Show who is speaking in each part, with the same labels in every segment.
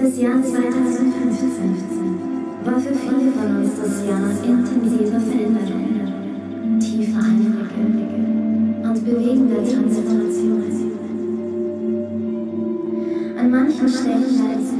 Speaker 1: Das Jahr 2015 war für viele von uns das Jahr intensiver Veränderungen, tiefer Einblicke und bewegender Transformationen. An manchen Stellen war es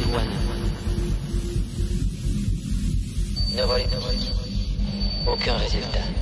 Speaker 1: Kirwan. Ne
Speaker 2: aucun résultat.